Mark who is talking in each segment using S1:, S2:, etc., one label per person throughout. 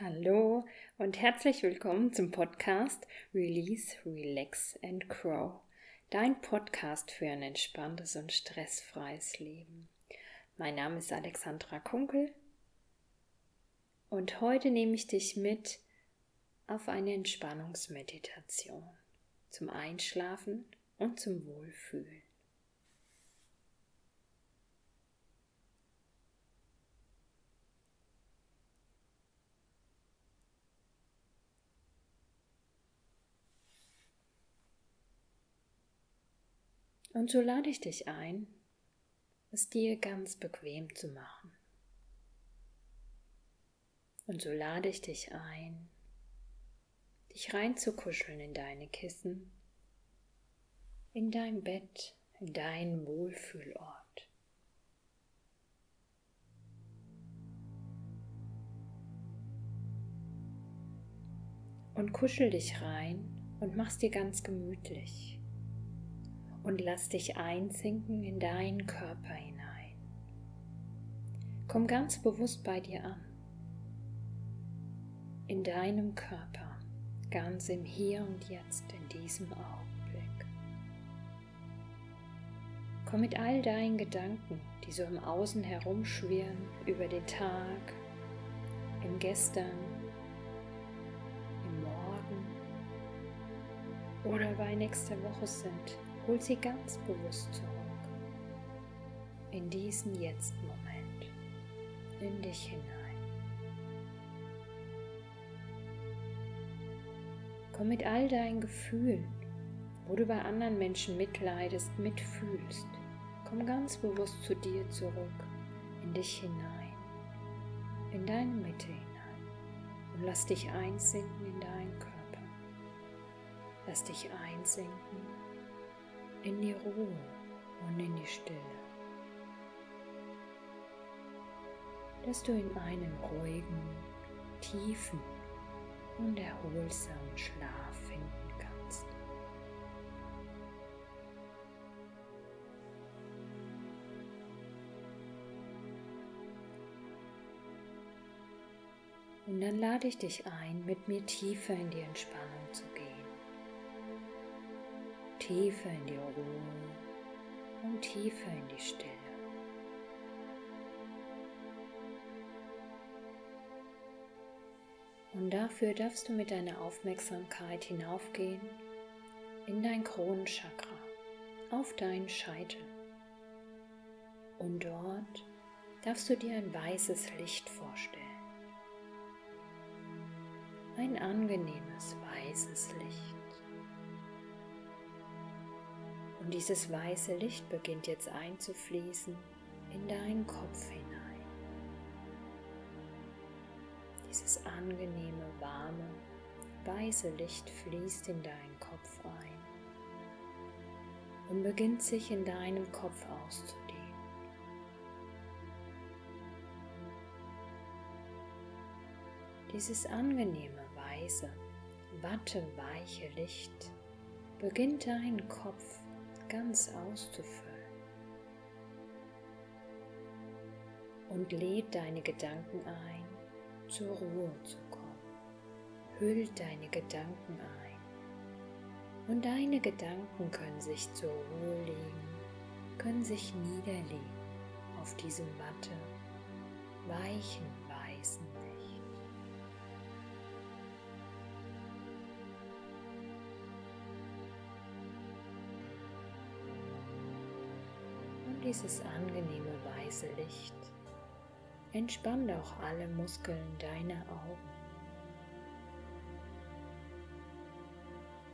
S1: Hallo und herzlich willkommen zum Podcast Release, Relax and Grow. Dein Podcast für ein entspanntes und stressfreies Leben. Mein Name ist Alexandra Kunkel und heute nehme ich dich mit auf eine Entspannungsmeditation zum Einschlafen und zum Wohlfühlen. Und so lade ich dich ein, es dir ganz bequem zu machen. Und so lade ich dich ein, dich reinzukuscheln in deine Kissen, in dein Bett, in deinen Wohlfühlort. Und kuschel dich rein und mach's dir ganz gemütlich und lass dich einsinken in deinen Körper hinein. Komm ganz bewusst bei dir an, in deinem Körper, ganz im Hier und Jetzt, in diesem Augenblick. Komm mit all deinen Gedanken, die so im Außen herumschwirren, über den Tag, im Gestern, im Morgen oder bei nächster Woche sind, Hol sie ganz bewusst zurück. In diesen Jetzt-Moment. In dich hinein. Komm mit all deinen Gefühlen, wo du bei anderen Menschen mitleidest, mitfühlst. Komm ganz bewusst zu dir zurück, in dich hinein, in deine Mitte hinein und lass dich einsinken in deinen Körper. Lass dich einsinken in die Ruhe und in die Stille. Dass du in einen ruhigen, tiefen und erholsamen Schlaf finden kannst. Und dann lade ich dich ein, mit mir tiefer in die Entspannung tiefer in die Ruhe und tiefer in die Stille. Und dafür darfst du mit deiner Aufmerksamkeit hinaufgehen in dein Kronenchakra, auf deinen Scheitel. Und dort darfst du dir ein weißes Licht vorstellen. Ein angenehmes weißes Licht. Und dieses weiße Licht beginnt jetzt einzufließen in deinen Kopf hinein. Dieses angenehme, warme, weiße Licht fließt in deinen Kopf ein und beginnt sich in deinem Kopf auszudehnen. Dieses angenehme, weiße, watteweiche Licht beginnt deinen Kopf ganz auszufüllen. Und lädt deine Gedanken ein, zur Ruhe zu kommen. Hüllt deine Gedanken ein. Und deine Gedanken können sich zur Ruhe legen, können sich niederlegen auf diesem Watte, weichen, dieses angenehme weiße Licht. Entspannt auch alle Muskeln deiner Augen,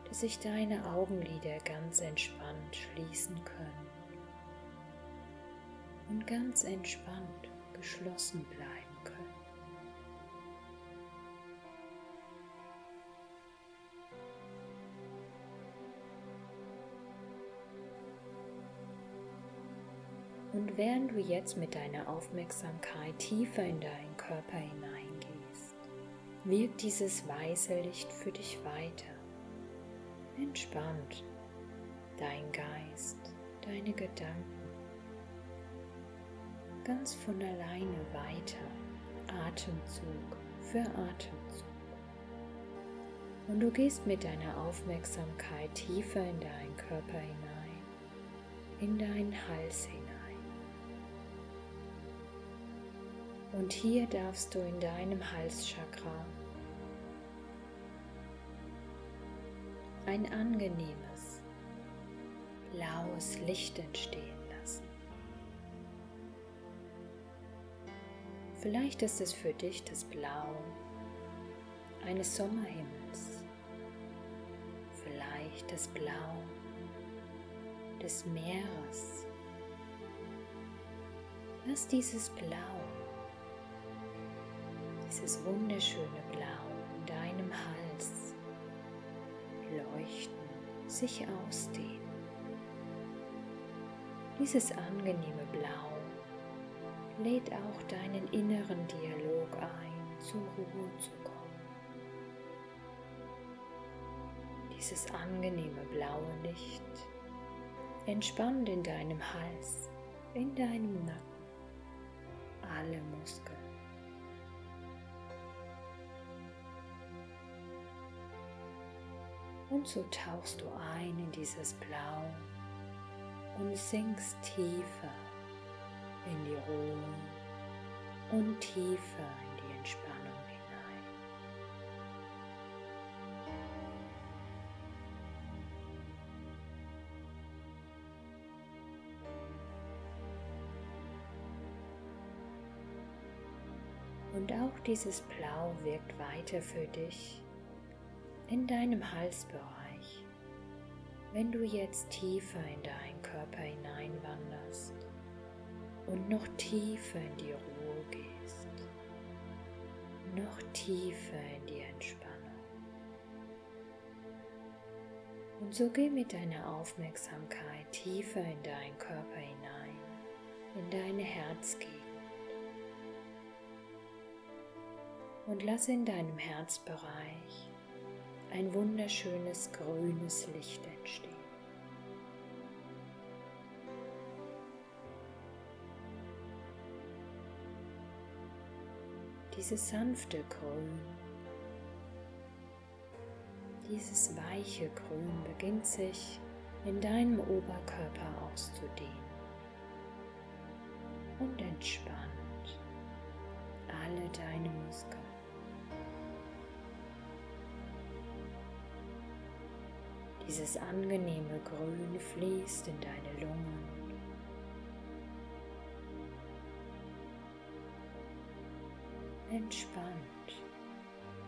S1: dass sich deine Augenlider ganz entspannt schließen können und ganz entspannt geschlossen bleiben während du jetzt mit deiner Aufmerksamkeit tiefer in deinen Körper hineingehst, wirkt dieses weiße Licht für dich weiter. Entspannt dein Geist, deine Gedanken ganz von alleine weiter, Atemzug für Atemzug. Und du gehst mit deiner Aufmerksamkeit tiefer in deinen Körper hinein, in deinen Hals hinein. Und hier darfst du in deinem Halschakra ein angenehmes, blaues Licht entstehen lassen. Vielleicht ist es für dich das Blau eines Sommerhimmels, vielleicht das Blau des Meeres. Lass dieses Blau, dieses wunderschöne Blau in deinem Hals leuchten, sich ausdehnen. Dieses angenehme Blau lädt auch deinen inneren Dialog ein, zur Ruhe zu kommen. Dieses angenehme blaue Licht entspannt in deinem Hals, in deinem Nacken, alle Muskeln. Und so tauchst du ein in dieses Blau und sinkst tiefer in die Ruhe und tiefer in die Entspannung hinein. Und auch dieses Blau wirkt weiter für dich in deinem Halsbereich, wenn du jetzt tiefer in deinen Körper hineinwanderst und noch tiefer in die Ruhe gehst, noch tiefer in die Entspannung. Und so geh mit deiner Aufmerksamkeit tiefer in deinen Körper hinein, in deine Herzgegend. Und lass in deinem Herzbereich ein wunderschönes grünes Licht entstehen. Dieses sanfte Grün, dieses weiche Grün beginnt sich in deinem Oberkörper auszudehnen und entspannt alle deine Muskeln. Dieses angenehme Grün fließt in deine Lungen. Entspannt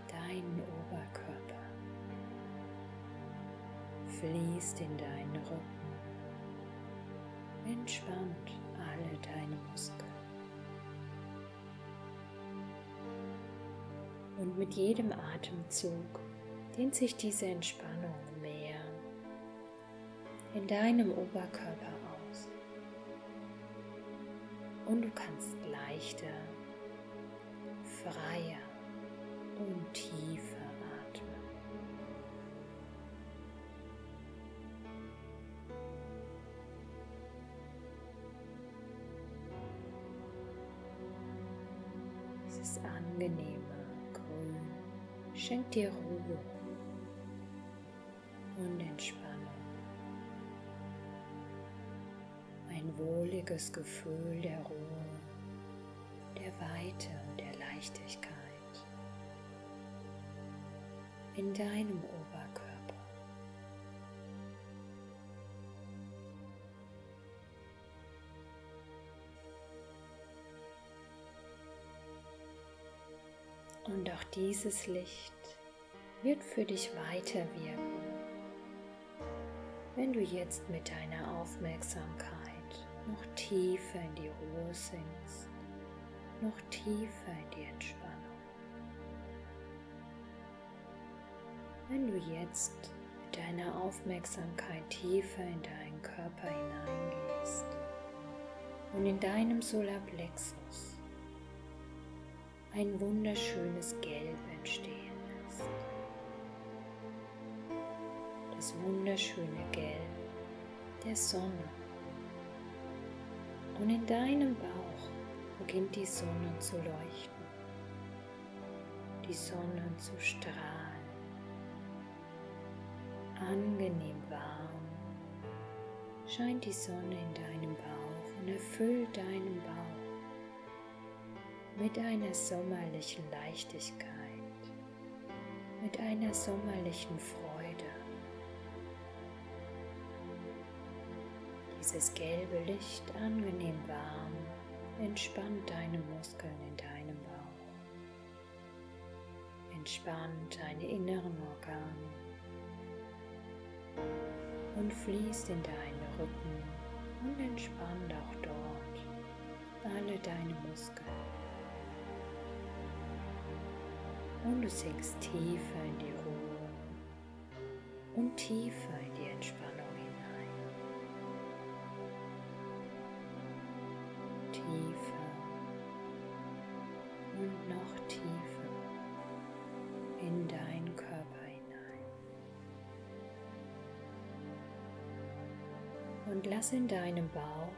S1: deinen Oberkörper, fließt in deinen Rücken, entspannt alle deine Muskeln. Und mit jedem Atemzug dehnt sich diese Entspannung in deinem Oberkörper aus. Und du kannst leichter, freier und tiefer atmen. Dieses angenehme Grün schenkt dir Ruhe ein wohliges Gefühl der Ruhe, der Weite und der Leichtigkeit in deinem Oberkörper. Und auch dieses Licht wird für dich weiter wirken, wenn du jetzt mit deiner Aufmerksamkeit noch tiefer in die Ruhe sinkst, noch tiefer in die Entspannung. Wenn du jetzt mit deiner Aufmerksamkeit tiefer in deinen Körper hineingehst und in deinem Solarplexus ein wunderschönes Gelb entstehen lässt. Das wunderschöne Gelb der Sonne und in deinem Bauch beginnt die Sonne zu leuchten. die Sonne zu strahlen. Angenehm warm scheint die Sonne in deinem Bauch und erfüllt deinen Bauch mit einer sommerlichen Leichtigkeit, mit einer sommerlichen Freude. Dieses gelbe Licht angenehm warm entspannt deine Muskeln in deinem Bauch, entspannt deine inneren Organe und fließt in deinen Rücken und entspannt auch dort alle deine Muskeln. Und du sinkst tiefer in die Ruhe und tiefer in die Entspannung lass in deinem Bauch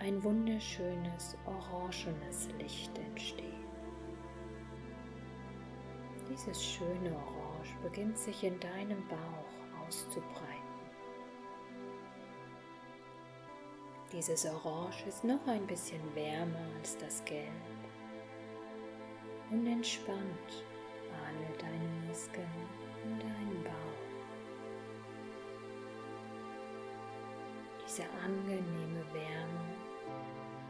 S1: ein wunderschönes orangenes Licht entstehen. Dieses schöne Orange beginnt sich in deinem Bauch auszubreiten. Dieses Orange ist noch ein bisschen wärmer als das Gelb und entspannt alle deine Muskeln Diese angenehme Wärme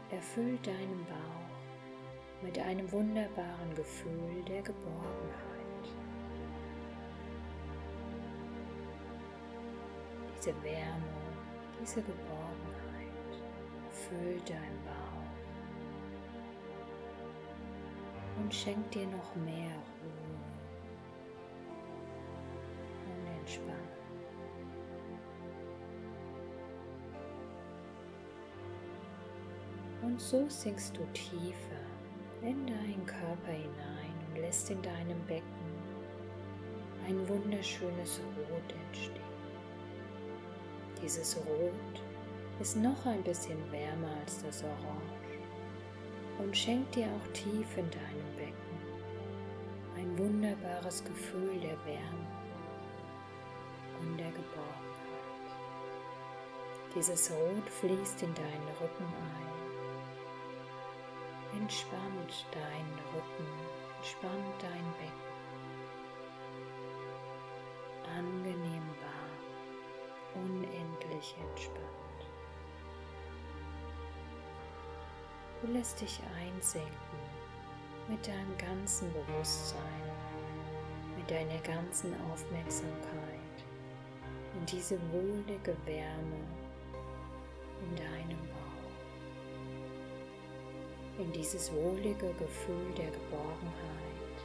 S1: erfüllt deinen Bauch mit einem wunderbaren Gefühl der Geborgenheit. Diese Wärme, diese Geborgenheit füllt dein Bauch und schenkt dir noch mehr Ruhe so sinkst du tiefer in deinen Körper hinein und lässt in deinem Becken ein wunderschönes Rot entstehen. Dieses Rot ist noch ein bisschen wärmer als das Orange und schenkt dir auch tief in deinem Becken ein wunderbares Gefühl der Wärme und der Geborgenheit. Dieses Rot fließt in deinen Rücken ein, entspannt deinen Rücken, entspannt dein Becken, angenehm warm unendlich entspannt. Du lässt dich einsenken mit deinem ganzen Bewusstsein, mit deiner ganzen Aufmerksamkeit in diese wohlige Wärme in deinem Bauch, in dieses wohlige Gefühl der Geborgenheit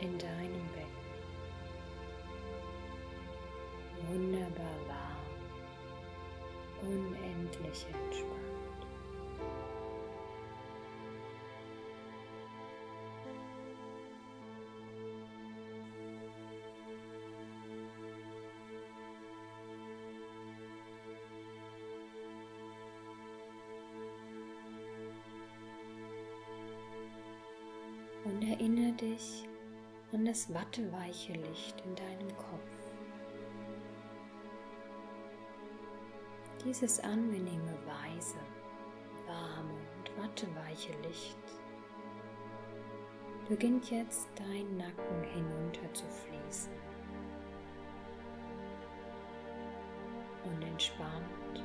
S1: in deinem Becken. wunderbar warm, unendlich entspannt. Dich an das watteweiche Licht in deinem Kopf. Dieses angenehme weiße, warme und watteweiche Licht. Beginnt jetzt dein Nacken hinunter zu fließen. Und entspannt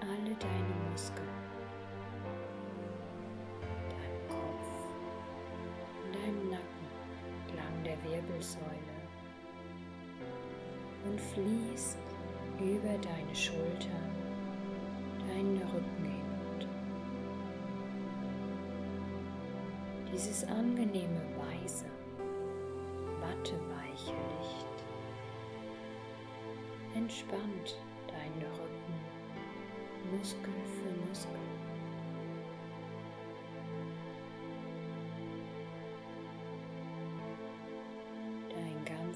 S1: alle deine Muskeln, Wirbelsäule und fließt über deine Schultern, deinen Rücken hinunter. Dieses angenehme weiße, watteweiche Licht entspannt deinen Rücken Muskel für Muskel.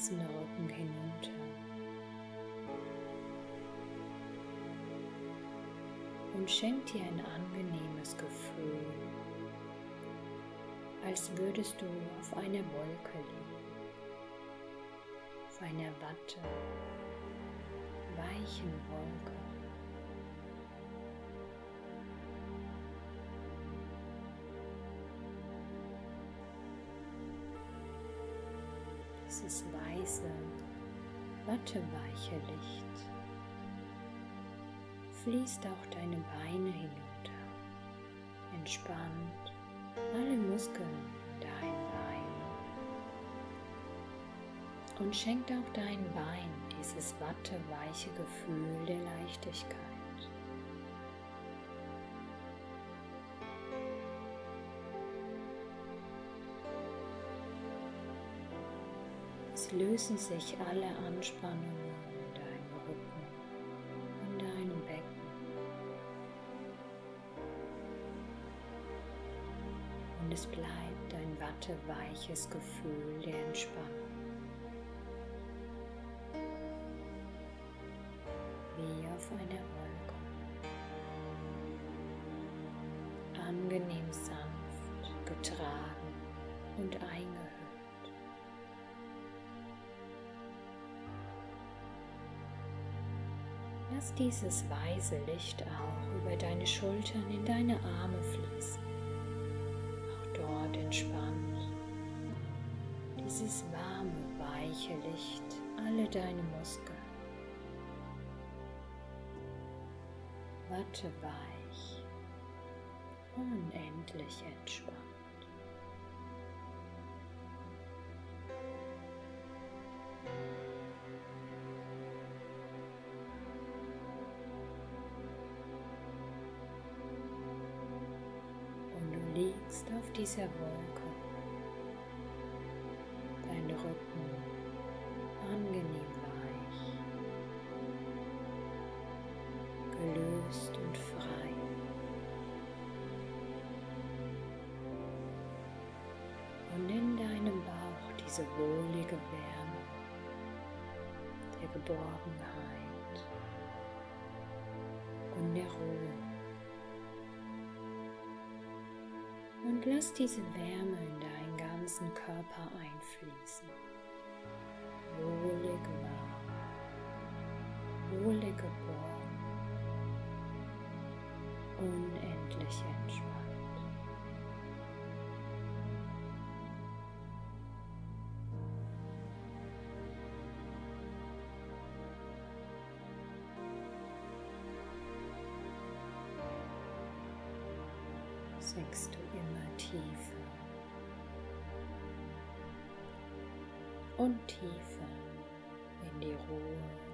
S1: Ganzen Rücken hinunter. und schenkt dir ein angenehmes Gefühl als würdest du auf einer Wolke liegen, auf einer Watte, weichen Wolke. Dieses weiße, watteweiche Licht. Fließt auch deine Beine hinunter, entspannt alle Muskeln in deinen Beinen. Und schenkt auch deinen Beinen dieses watteweiche Gefühl der Leichtigkeit. Lösen sich alle Anspannungen in deinem Rücken, in deinem Becken. Und es bleibt ein watteweiches Gefühl der Entspannung. Wie auf einer Wolke. Angenehm sanft, getragen und eingehüllt. Lass dieses weiße Licht auch über deine Schultern in deine Arme fließen. Auch dort entspannt. Dieses warme, weiche Licht alle deine Muskeln. Watteweich, unendlich entspannt. Dieser Wolke. Dein Rücken angenehm weich, gelöst und frei. Und in deinem Bauch diese wohlige Wärme der Geborgenheit und der Ruhe. Und lass diese Wärme in deinen ganzen Körper einfließen. Wohlig warm, wohlig geborgen, unendlich entspannt. Sinkst du immer tiefer und tiefer in die Ruhe